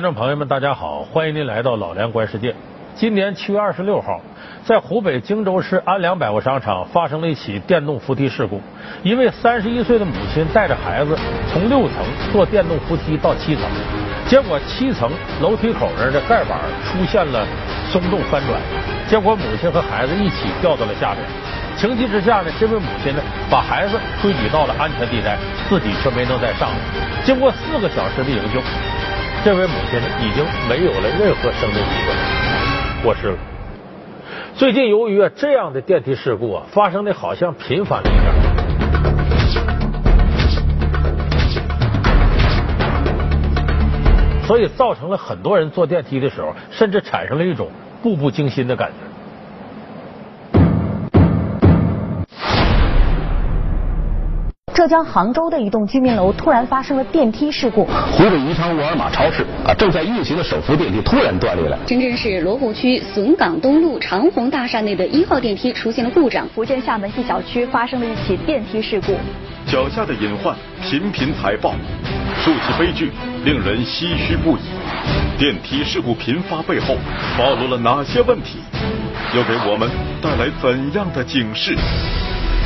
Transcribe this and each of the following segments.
观众朋友们，大家好，欢迎您来到老梁观世界。今年七月二十六号，在湖北荆州市安良百货商场发生了一起电动扶梯事故。一位三十一岁的母亲带着孩子从六层坐电动扶梯到七层，结果七层楼梯口那儿的盖板出现了松动翻转，结果母亲和孩子一起掉到了下面。情急之下呢，这位母亲呢把孩子推举到了安全地带，自己却没能再上来。经过四个小时的营救。这位母亲呢，已经没有了任何生命体征，过世了。最近由于啊这样的电梯事故啊发生的好像频繁了一点，所以造成了很多人坐电梯的时候，甚至产生了一种步步惊心的感觉。浙江杭州的一栋居民楼突然发生了电梯事故。湖北宜昌沃尔玛超市啊，正在运行的手扶电梯突然断裂了。深圳市罗湖区笋岗东路长虹大厦内的一号电梯出现了故障。福建厦门一小区发生了一起电梯事故。脚下的隐患频频踩爆，数起悲剧令人唏嘘不已。电梯事故频发背后暴露了哪些问题？又给我们带来怎样的警示？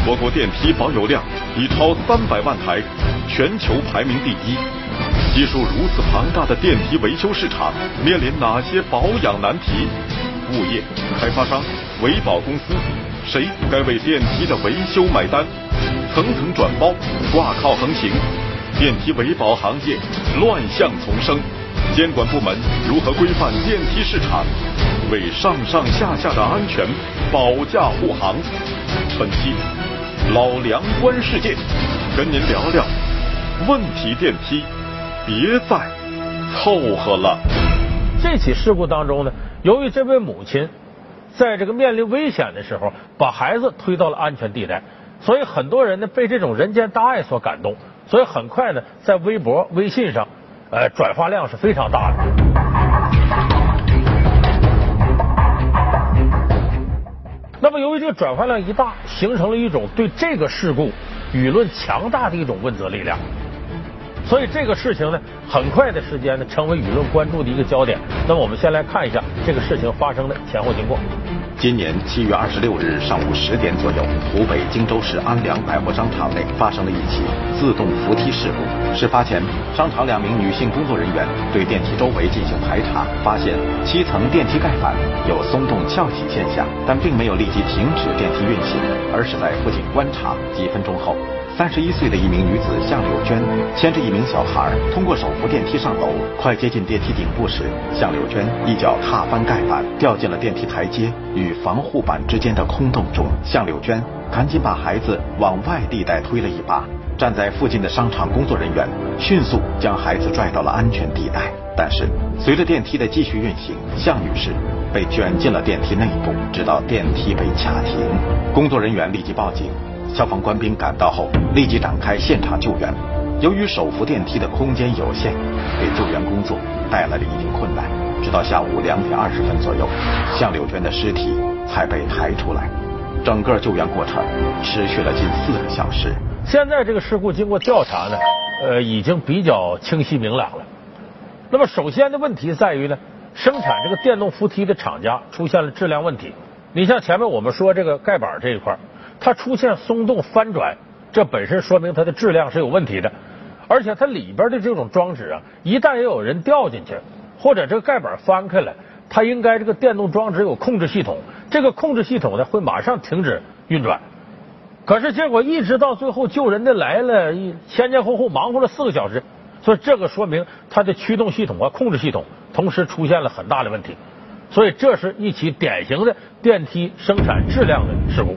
我国电梯保有量已超三百万台，全球排名第一。基数如此庞大的电梯维修市场，面临哪些保养难题？物业、开发商、维保公司，谁该为电梯的维修买单？层层转包，挂靠横行，电梯维保行业乱象丛生。监管部门如何规范电梯市场，为上上下下的安全保驾护航？本期。老梁观世界，跟您聊聊问题电梯，别再凑合了。这起事故当中呢，由于这位母亲在这个面临危险的时候，把孩子推到了安全地带，所以很多人呢被这种人间大爱所感动，所以很快呢在微博、微信上，呃，转发量是非常大的。那么，由于这个转发量一大，形成了一种对这个事故舆论强大的一种问责力量，所以这个事情呢，很快的时间呢，成为舆论关注的一个焦点。那么，我们先来看一下这个事情发生的前后经过。今年七月二十六日上午十点左右，湖北荆州市安良百货商场内发生了一起自动扶梯事故。事发前，商场两名女性工作人员对电梯周围进行排查，发现七层电梯盖板有松动翘起现象，但并没有立即停止电梯运行，而是在附近观察。几分钟后。三十一岁的一名女子向柳娟牵着一名小孩通过手扶电梯上楼，快接近电梯顶部时，向柳娟一脚踏翻盖板，掉进了电梯台阶与防护板之间的空洞中。向柳娟赶紧把孩子往外地带推了一把，站在附近的商场工作人员迅速将孩子拽到了安全地带。但是随着电梯的继续运行，向女士被卷进了电梯内部，直到电梯被卡停。工作人员立即报警。消防官兵赶到后，立即展开现场救援。由于手扶电梯的空间有限，给救援工作带来了一定困难。直到下午两点二十分左右，向柳娟的尸体才被抬出来。整个救援过程持续了近四个小时。现在这个事故经过调查呢，呃，已经比较清晰明朗了。那么，首先的问题在于呢，生产这个电动扶梯的厂家出现了质量问题。你像前面我们说这个盖板这一块。它出现松动翻转，这本身说明它的质量是有问题的，而且它里边的这种装置啊，一旦有人掉进去，或者这个盖板翻开了，它应该这个电动装置有控制系统，这个控制系统呢会马上停止运转。可是结果一直到最后救人的来了，前前后后忙活了四个小时，所以这个说明它的驱动系统和控制系统同时出现了很大的问题，所以这是一起典型的电梯生产质量的事故。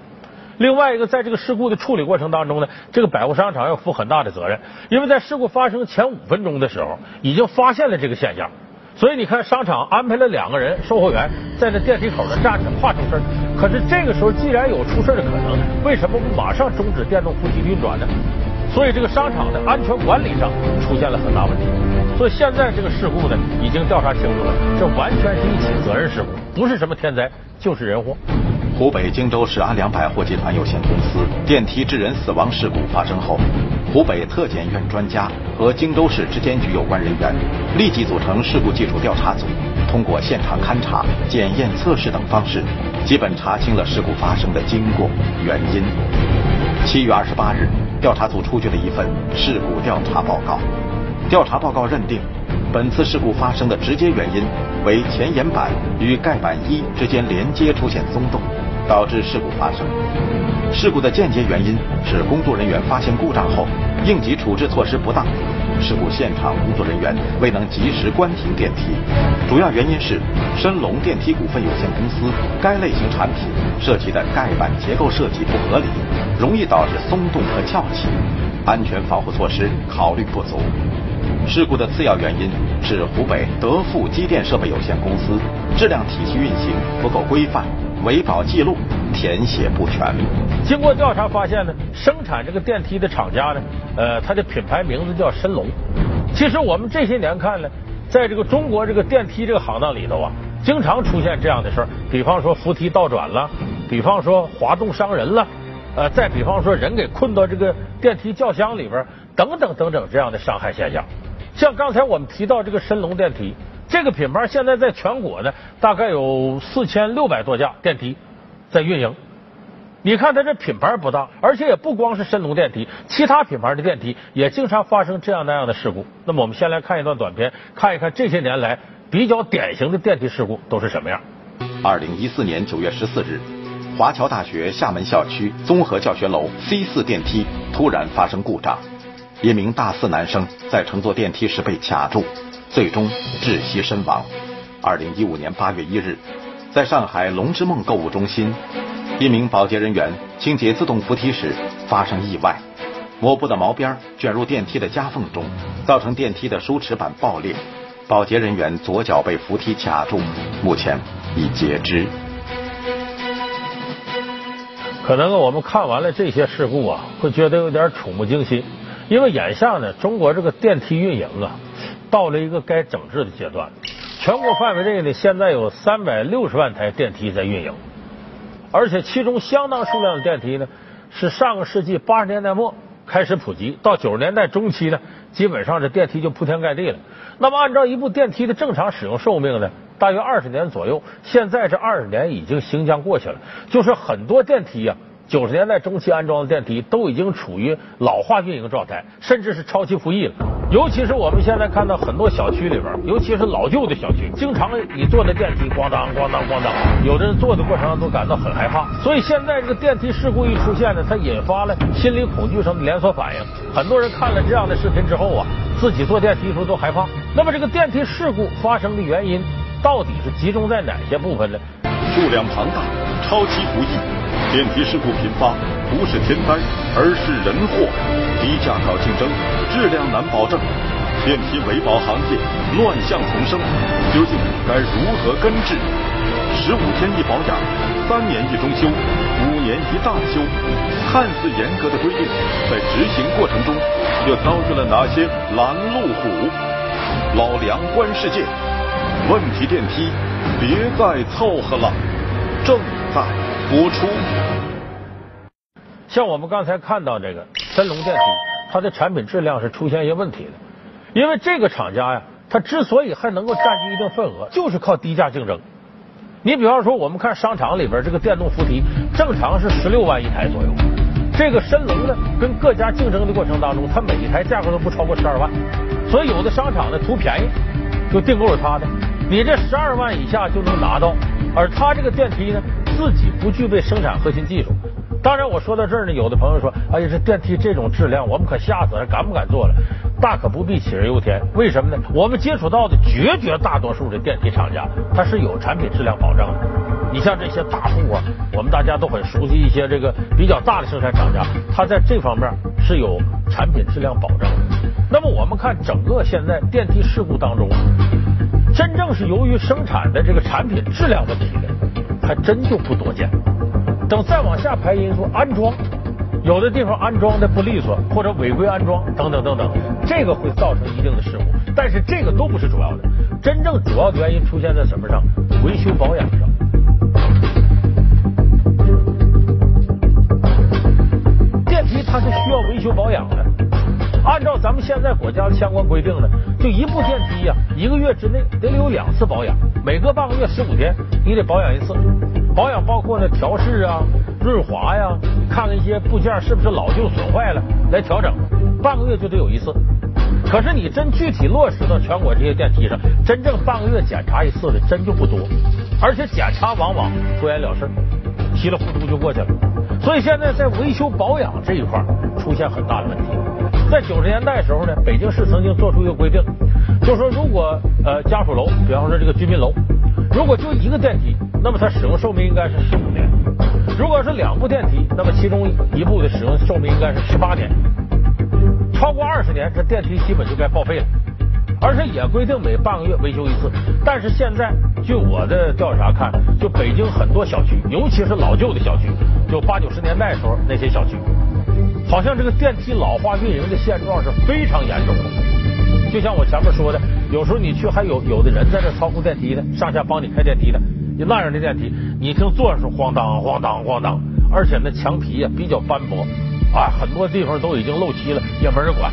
另外一个，在这个事故的处理过程当中呢，这个百货商场要负很大的责任，因为在事故发生前五分钟的时候，已经发现了这个现象，所以你看，商场安排了两个人售货员在那电梯口那站着，怕出事可是这个时候既然有出事的可能，为什么不马上终止电动扶梯运转呢？所以这个商场的安全管理上出现了很大问题。所以现在这个事故呢，已经调查清楚了，这完全是一起责任事故，不是什么天灾，就是人祸。湖北荆州市安良百货集团有限公司电梯致人死亡事故发生后，湖北特检院专家和荆州市质监局有关人员立即组成事故技术调查组，通过现场勘查、检验、测试等方式，基本查清了事故发生的经过、原因。七月二十八日，调查组出具了一份事故调查报告。调查报告认定，本次事故发生的直接原因为前沿板与盖板一之间连接出现松动，导致事故发生。事故的间接原因是工作人员发现故障后，应急处置措施不当，事故现场工作人员未能及时关停电梯。主要原因是申龙电梯股份有限公司该类型产品涉及的盖板结构设计不合理，容易导致松动和翘起，安全防护措施考虑不足。事故的次要原因是湖北德富机电设备有限公司质量体系运行不够规范，维保记录填写不全。经过调查发现呢，生产这个电梯的厂家呢，呃，它的品牌名字叫申龙。其实我们这些年看呢，在这个中国这个电梯这个行当里头啊，经常出现这样的事儿，比方说扶梯倒转了，比方说滑动伤人了，呃，再比方说人给困到这个电梯轿厢里边，等等等等这样的伤害现象。像刚才我们提到这个申龙电梯，这个品牌现在在全国呢，大概有四千六百多架电梯在运营。你看它这品牌不大，而且也不光是申龙电梯，其他品牌的电梯也经常发生这样那样的事故。那么我们先来看一段短片，看一看这些年来比较典型的电梯事故都是什么样。二零一四年九月十四日，华侨大学厦门校区综合教学楼 C 四电梯突然发生故障。一名大四男生在乘坐电梯时被卡住，最终窒息身亡。二零一五年八月一日，在上海龙之梦购物中心，一名保洁人员清洁自动扶梯时发生意外，抹布的毛边卷入电梯的夹缝中，造成电梯的输齿板爆裂，保洁人员左脚被扶梯卡住，目前已截肢。可能我们看完了这些事故啊，会觉得有点触目惊心。因为眼下呢，中国这个电梯运营啊，到了一个该整治的阶段。全国范围内呢，现在有三百六十万台电梯在运营，而且其中相当数量的电梯呢，是上个世纪八十年代末开始普及，到九十年代中期呢，基本上这电梯就铺天盖地了。那么，按照一部电梯的正常使用寿命呢，大约二十年左右。现在这二十年已经行将过去了，就是很多电梯呀。九十年代中期安装的电梯都已经处于老化运营状态，甚至是超期服役了。尤其是我们现在看到很多小区里边，尤其是老旧的小区，经常你坐的电梯咣当咣当咣当，有的人坐的过程中都感到很害怕。所以现在这个电梯事故一出现呢，它引发了心理恐惧上的连锁反应。很多人看了这样的视频之后啊，自己坐电梯的时候都害怕。那么这个电梯事故发生的原因到底是集中在哪些部分呢？数量庞大，超期服役。电梯事故频发，不是天灾，而是人祸。低价搞竞争，质量难保证，电梯维保行业乱象丛生，究竟该如何根治？十五天一保养，三年一中修，五年一大修，看似严格的规定，在执行过程中又遭遇了哪些拦路虎？老梁观世界，问题电梯，别再凑合了，正在。播出。像我们刚才看到这个申龙电梯，它的产品质量是出现一些问题的。因为这个厂家呀，它之所以还能够占据一定份额，就是靠低价竞争。你比方说，我们看商场里边这个电动扶梯，正常是十六万一台左右。这个申龙呢，跟各家竞争的过程当中，它每一台价格都不超过十二万。所以有的商场呢图便宜，就订购了它的。你这十二万以下就能拿到，而它这个电梯呢？自己不具备生产核心技术，当然我说到这儿呢，有的朋友说，哎呀，这电梯这种质量，我们可吓死了，敢不敢做了？大可不必杞人忧天。为什么呢？我们接触到的绝绝大多数的电梯厂家，它是有产品质量保证的。你像这些大户啊，我们大家都很熟悉一些这个比较大的生产厂家，它在这方面是有产品质量保证的。那么我们看整个现在电梯事故当中，真正是由于生产的这个产品质量问题的。还真就不多见。等再往下排因素，安装有的地方安装的不利索，或者违规安装等等等等，这个会造成一定的事故。但是这个都不是主要的，真正主要的原因出现在什么上？维修保养上。现在国家的相关规定呢，就一部电梯呀，一个月之内得有两次保养，每隔半个月十五天你得保养一次。保养包括呢调试啊、润滑呀，看看一些部件是不是老旧损坏了来调整，半个月就得有一次。可是你真具体落实到全国这些电梯上，真正半个月检查一次的真就不多，而且检查往往敷衍了事，稀里糊涂就过去了。所以现在在维修保养这一块出现很大的问题。在九十年代时候呢，北京市曾经做出一个规定，就说如果呃家属楼，比方说这个居民楼，如果就一个电梯，那么它使用寿命应该是十五年；如果是两部电梯，那么其中一部的使用寿命应该是十八年。超过二十年，这电梯基本就该报废了，而且也规定每半个月维修一次。但是现在，据我的调查看，就北京很多小区，尤其是老旧的小区，就八九十年代时候那些小区，好像这个电梯老化运营的现状是非常严重的。就像我前面说的，有时候你去还有有的人在这操控电梯的，上下帮你开电梯的，你那样的电梯，你听坐上是咣当咣当咣当，而且那墙皮呀比较斑驳。啊，很多地方都已经漏漆了，也没人管。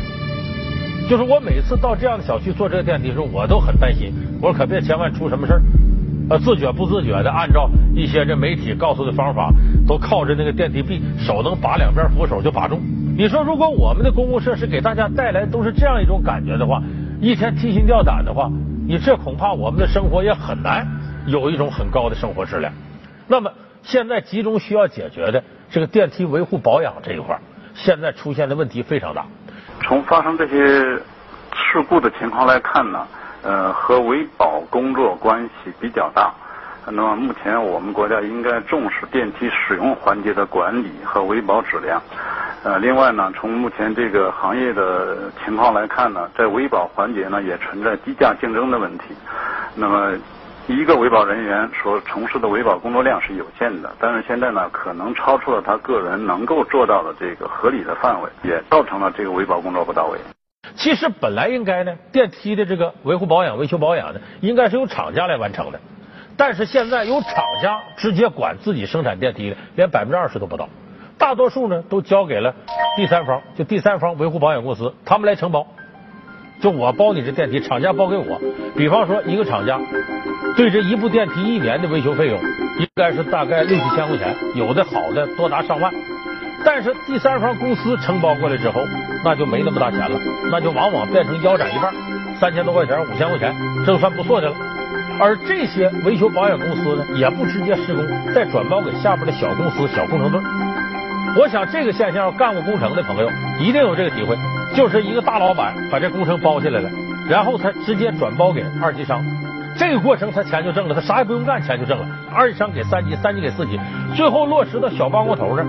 就是我每次到这样的小区坐这个电梯的时候，我都很担心。我说可别千万出什么事儿。呃，自觉不自觉的按照一些这媒体告诉的方法，都靠着那个电梯臂，手能把两边扶手就把住。你说如果我们的公共设施给大家带来都是这样一种感觉的话，一天提心吊胆的话，你这恐怕我们的生活也很难有一种很高的生活质量。那么现在集中需要解决的。这个电梯维护保养这一块，现在出现的问题非常大。从发生这些事故的情况来看呢，呃，和维保工作关系比较大。那么目前我们国家应该重视电梯使用环节的管理和维保质量。呃，另外呢，从目前这个行业的情况来看呢，在维保环节呢也存在低价竞争的问题。那么。一个维保人员所从事的维保工作量是有限的，但是现在呢，可能超出了他个人能够做到的这个合理的范围，也造成了这个维保工作不到位。其实本来应该呢，电梯的这个维护保养、维修保养呢，应该是由厂家来完成的，但是现在由厂家直接管自己生产电梯的，连百分之二十都不到，大多数呢都交给了第三方，就第三方维护保养公司，他们来承包。就我包你这电梯，厂家包给我。比方说，一个厂家对这一部电梯一年的维修费用，应该是大概六七千块钱，有的好的多达上万。但是第三方公司承包过来之后，那就没那么大钱了，那就往往变成腰斩一半，三千多块钱、五千块钱，这就算不错的了。而这些维修保养公司呢，也不直接施工，再转包给下边的小公司、小工程队。我想这个现象，干过工程的朋友一定有这个体会。就是一个大老板把这工程包下来了，然后他直接转包给二级商，这个过程他钱就挣了，他啥也不用干，钱就挣了。二级商给三级，三级给四级，最后落实到小包工头这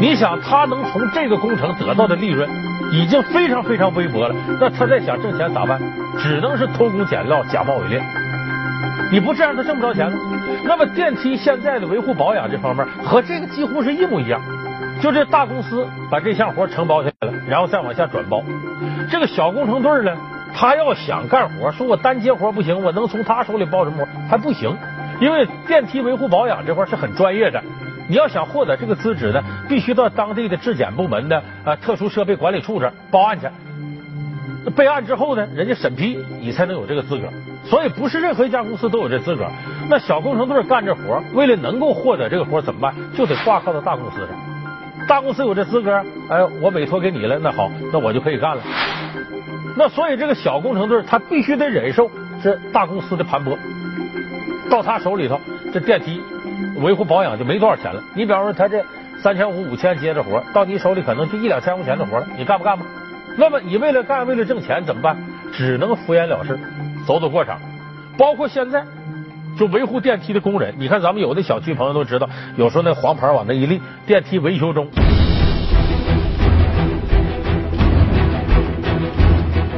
你想他能从这个工程得到的利润已经非常非常微薄了，那他再想挣钱咋办？只能是偷工减料、假冒伪劣。你不这样，他挣不着钱了。那么电梯现在的维护保养这方面和这个几乎是一模一样。就这大公司把这项活承包下来了，然后再往下转包。这个小工程队呢，他要想干活，说我单接活不行，我能从他手里包什么活还不行？因为电梯维护保养这块是很专业的，你要想获得这个资质呢，必须到当地的质检部门的啊特殊设备管理处这报案去。备案之后呢，人家审批你才能有这个资格。所以不是任何一家公司都有这资格。那小工程队干这活，为了能够获得这个活怎么办？就得挂靠到大公司上。大公司有这资格，哎，我委托给你了，那好，那我就可以干了。那所以这个小工程队他必须得忍受这大公司的盘剥，到他手里头，这电梯维护保养就没多少钱了。你比方说他这三千五、五千接着活，到你手里可能就一两千块钱的活了，你干不干吧？那么你为了干，为了挣钱怎么办？只能敷衍了事，走走过场。包括现在。就维护电梯的工人，你看咱们有的小区朋友都知道，有时候那黄牌往那一立，电梯维修中，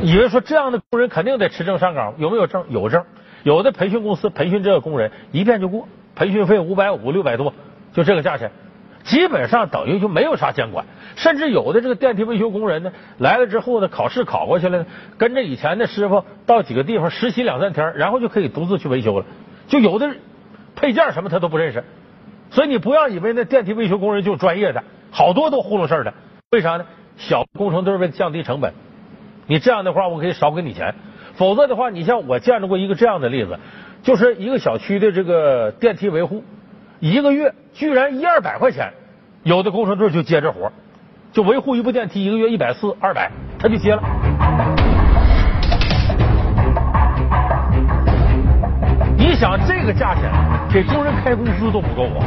以为说这样的工人肯定得持证上岗，有没有证？有证。有的培训公司培训这个工人一遍就过，培训费五百五六百多，就这个价钱，基本上等于就没有啥监管。甚至有的这个电梯维修工人呢，来了之后呢，考试考过去了，跟着以前的师傅到几个地方实习两三天，然后就可以独自去维修了。就有的配件什么他都不认识，所以你不要以为那电梯维修工人就专业的，好多都糊弄事儿的。为啥呢？小工程队为了降低成本，你这样的话我可以少给你钱。否则的话，你像我见着过一个这样的例子，就是一个小区的这个电梯维护，一个月居然一二百块钱，有的工程队就接这活，就维护一部电梯，一个月一百四、二百，他就接了。你想这个价钱，给工人开工资都不够啊！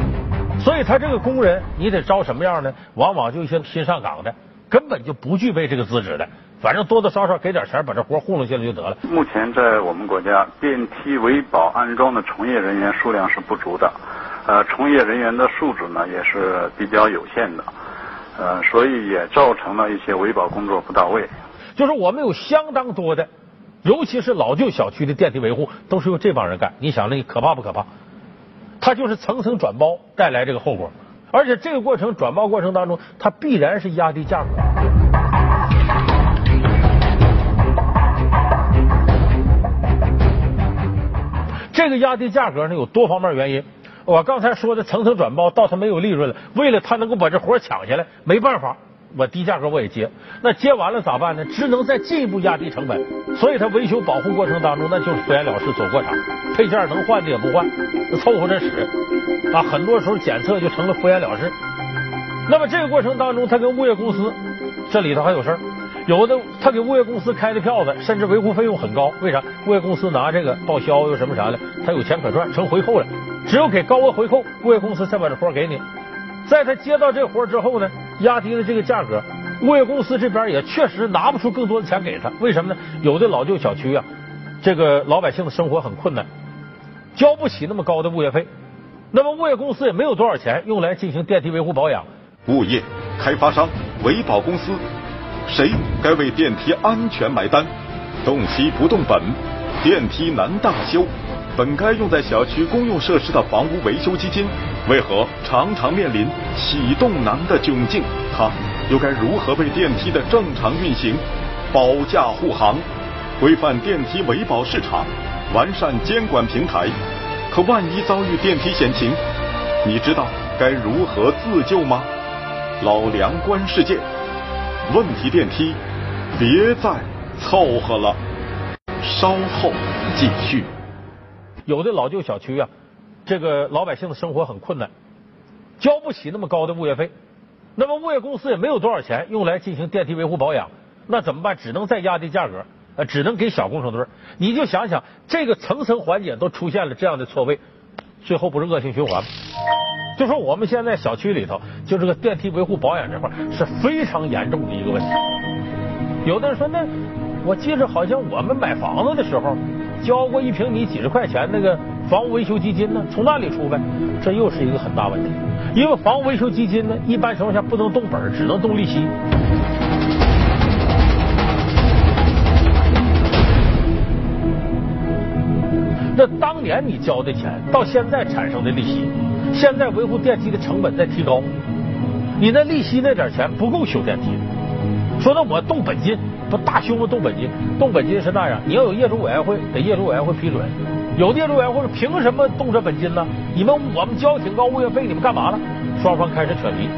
所以他这个工人，你得招什么样呢？往往就一些新上岗的，根本就不具备这个资质的。反正多多少少给点钱，把这活糊弄下来就得了。目前在我们国家，电梯维保安装的从业人员数量是不足的，呃，从业人员的素质呢也是比较有限的，呃，所以也造成了一些维保工作不到位。就是我们有相当多的，尤其是老旧小区的电梯维护，都是由这帮人干。你想那可怕不可怕？他就是层层转包带来这个后果，而且这个过程转包过程当中，它必然是压低价格。这个压低价格呢，有多方面原因。我刚才说的层层转包，到他没有利润了，为了他能够把这活抢下来，没办法，我低价格我也接。那接完了咋办呢？只能再进一步压低成本。所以他维修保护过程当中，那就是敷衍了事走过场，配件能换的也不换，凑合着使。啊，很多时候检测就成了敷衍了事。那么这个过程当中，他跟物业公司这里头还有事儿。有的他给物业公司开的票子，甚至维护费用很高。为啥？物业公司拿这个报销又什么啥的，他有钱可赚，成回扣了。只有给高额回扣，物业公司才把这活给你。在他接到这活之后呢，压低了这个价格，物业公司这边也确实拿不出更多的钱给他。为什么呢？有的老旧小区啊，这个老百姓的生活很困难，交不起那么高的物业费。那么物业公司也没有多少钱用来进行电梯维护保养。物业、开发商、维保公司。谁该为电梯安全买单？动息不动本，电梯难大修。本该用在小区公用设施的房屋维修基金，为何常常面临启动难的窘境？它又该如何为电梯的正常运行保驾护航？规范电梯维保市场，完善监管平台。可万一遭遇电梯险情，你知道该如何自救吗？老梁观世界。问题电梯，别再凑合了，稍后继续。有的老旧小区啊，这个老百姓的生活很困难，交不起那么高的物业费，那么物业公司也没有多少钱用来进行电梯维护保养，那怎么办？只能再压低价格，呃，只能给小工程队。你就想想，这个层层环节都出现了这样的错位，最后不是恶性循环吗？就说我们现在小区里头，就这个电梯维护保养这块是非常严重的一个问题。有的人说，那我记着好像我们买房子的时候交过一平米几十块钱那个房屋维修基金呢，从那里出呗。这又是一个很大问题，因为房屋维修基金呢，一般情况下不能动本，只能动利息。那当年你交的钱，到现在产生的利息。现在维护电梯的成本在提高，你那利息那点钱不够修电梯。说那我动本金不大修吗？动本金，动本金是那样，你要有业主委员会，得业主委员会批准。有业主委员会凭什么动这本金呢？你们我们交挺高物业费，你们干嘛了？双方开始扯皮。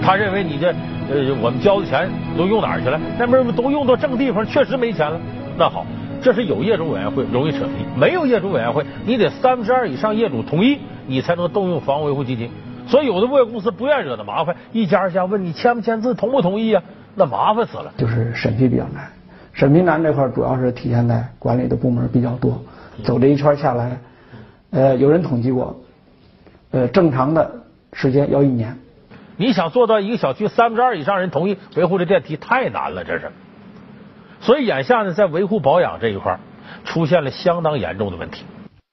他认为你这呃我们交的钱都用哪儿去了？那边都用到正地方，确实没钱了。那好，这是有业主委员会容易扯皮，没有业主委员会，你得三分之二以上业主同意。你才能动用房屋维护基金，所以有的物业公司不愿惹的麻烦，一家一家问你签不签字，同不同意啊？那麻烦死了。就是审批比较难，审批难这块主要是体现在管理的部门比较多，走这一圈下来，呃，有人统计过，呃，正常的时间要一年。你想做到一个小区三分之二以上人同意维护这电梯，太难了，这是。所以眼下呢，在维护保养这一块出现了相当严重的问题。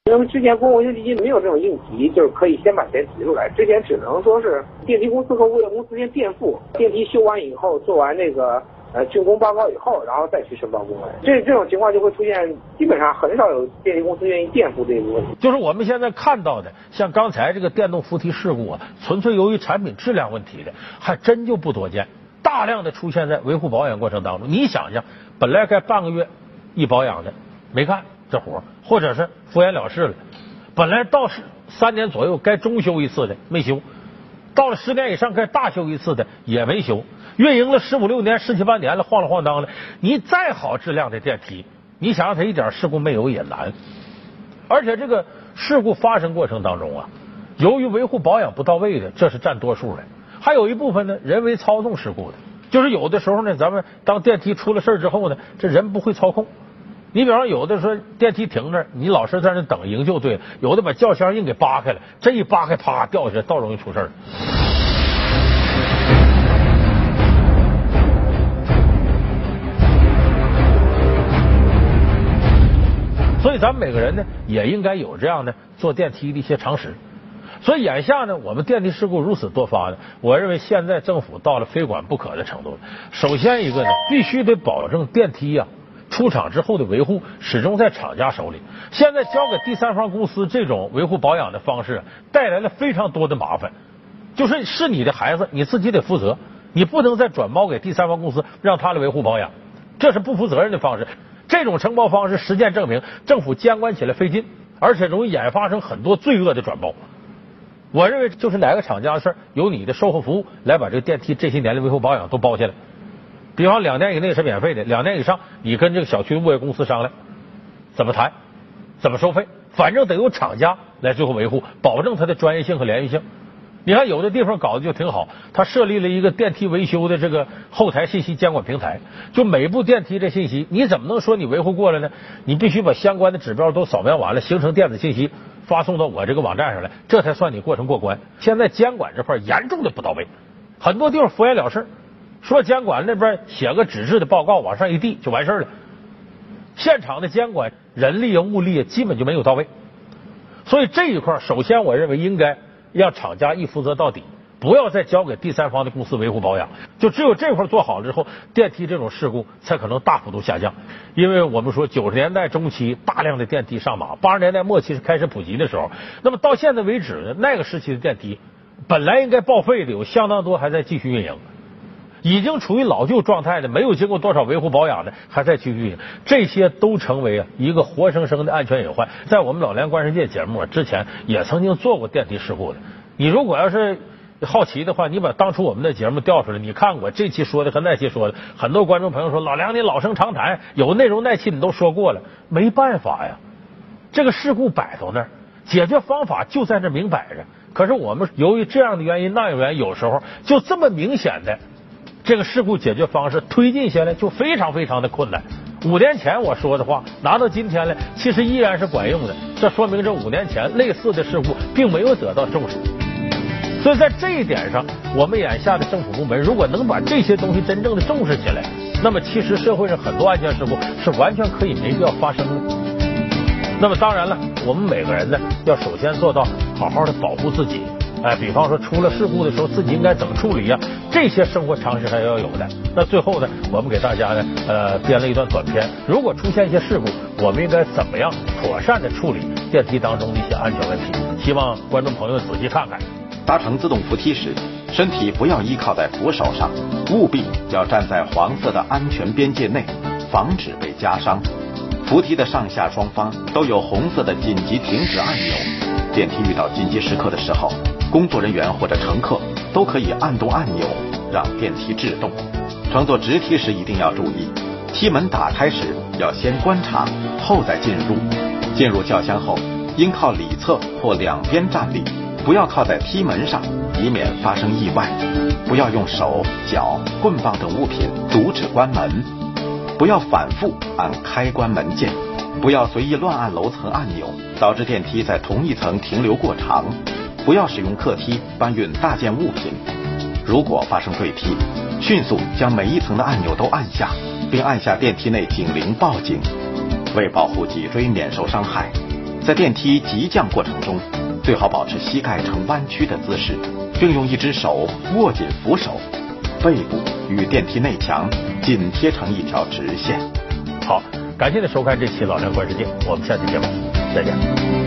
因为之前公共维修基金没有这种应急，就是可以先把钱提出来。之前只能说是电梯公司和物业公司先垫付，电梯修完以后，做完那个呃竣工报告以后，然后再去申报工人。这这种情况就会出现，基本上很少有电梯公司愿意垫付这个问题。就是我们现在看到的，像刚才这个电动扶梯事故啊，纯粹由于产品质量问题的，还真就不多见。大量的出现在维护保养过程当中。你想想，本来该半个月一保养的，没干。这活或者是敷衍了事了，本来到是三年左右该中修一次的没修，到了十年以上该大修一次的也没修，运营了十五六年、十七八年了，晃了晃荡的，你再好质量的电梯，你想让它一点事故没有也难。而且这个事故发生过程当中啊，由于维护保养不到位的，这是占多数的，还有一部分呢人为操纵事故的，就是有的时候呢，咱们当电梯出了事之后呢，这人不会操控。你比方有的说电梯停那儿，你老是在那等营救队，有的把轿厢硬给扒开了，这一扒开啪掉下来，倒容易出事儿。所以咱们每个人呢，也应该有这样的坐电梯的一些常识。所以眼下呢，我们电梯事故如此多发呢，我认为现在政府到了非管不可的程度。首先一个呢，必须得保证电梯呀。出厂之后的维护始终在厂家手里，现在交给第三方公司这种维护保养的方式，带来了非常多的麻烦。就是是你的孩子，你自己得负责，你不能再转包给第三方公司让他来维护保养，这是不负责任的方式。这种承包方式实践证明，政府监管起来费劲，而且容易引发成很多罪恶的转包。我认为就是哪个厂家的事由你的售后服务来把这个电梯这些年的维护保养都包下来。比方两年以内是免费的，两年以上你跟这个小区物业公司商量怎么谈，怎么收费，反正得由厂家来最后维护，保证它的专业性和连续性。你看有的地方搞的就挺好，他设立了一个电梯维修的这个后台信息监管平台，就每部电梯这信息，你怎么能说你维护过了呢？你必须把相关的指标都扫描完了，形成电子信息发送到我这个网站上来，这才算你过程过关。现在监管这块严重的不到位，很多地方敷衍了事。说监管那边写个纸质的报告往上一递就完事了，现场的监管人力啊物力基本就没有到位，所以这一块首先我认为应该让厂家一负责到底，不要再交给第三方的公司维护保养，就只有这块做好了之后，电梯这种事故才可能大幅度下降。因为我们说九十年代中期大量的电梯上马，八十年代末期开始普及的时候，那么到现在为止呢，那个时期的电梯本来应该报废的有相当多还在继续运营。已经处于老旧状态的，没有经过多少维护保养的，还在继续运营，这些都成为啊一个活生生的安全隐患。在我们老梁观世界节目之前也曾经做过电梯事故的。你如果要是好奇的话，你把当初我们的节目调出来，你看我这期说的和那期说的，很多观众朋友说老梁你老生常谈，有内容那期你都说过了，没办法呀，这个事故摆到那儿，解决方法就在那明摆着。可是我们由于这样的原因那样原因，有时候就这么明显的。这个事故解决方式推进下来就非常非常的困难。五年前我说的话拿到今天来，其实依然是管用的。这说明这五年前类似的事故并没有得到重视。所以在这一点上，我们眼下的政府部门如果能把这些东西真正的重视起来，那么其实社会上很多安全事故是完全可以没必要发生的。那么当然了，我们每个人呢，要首先做到好好的保护自己。哎，比方说出了事故的时候，自己应该怎么处理呀？这些生活常识还要有的。那最后呢，我们给大家呢，呃，编了一段短片。如果出现一些事故，我们应该怎么样妥善的处理电梯当中的一些安全问题？希望观众朋友仔细看看。搭乘自动扶梯时，身体不要依靠在扶手上，务必要站在黄色的安全边界内，防止被夹伤。扶梯的上下双方都有红色的紧急停止按钮。电梯遇到紧急时刻的时候。工作人员或者乘客都可以按动按钮让电梯制动。乘坐直梯时一定要注意，梯门打开时要先观察后再进入。进入轿厢后应靠里侧或两边站立，不要靠在梯门上，以免发生意外。不要用手、脚、棍棒等物品阻止关门。不要反复按开关门键。不要随意乱按楼层按钮，导致电梯在同一层停留过长。不要使用客梯搬运大件物品。如果发生坠梯，迅速将每一层的按钮都按下，并按下电梯内警铃报警。为保护脊椎免受伤害，在电梯急降过程中，最好保持膝盖呈弯曲的姿势，并用一只手握紧扶手，背部与电梯内墙紧贴成一条直线。好，感谢您收看这期《老梁观世界》，我们下期节目再见。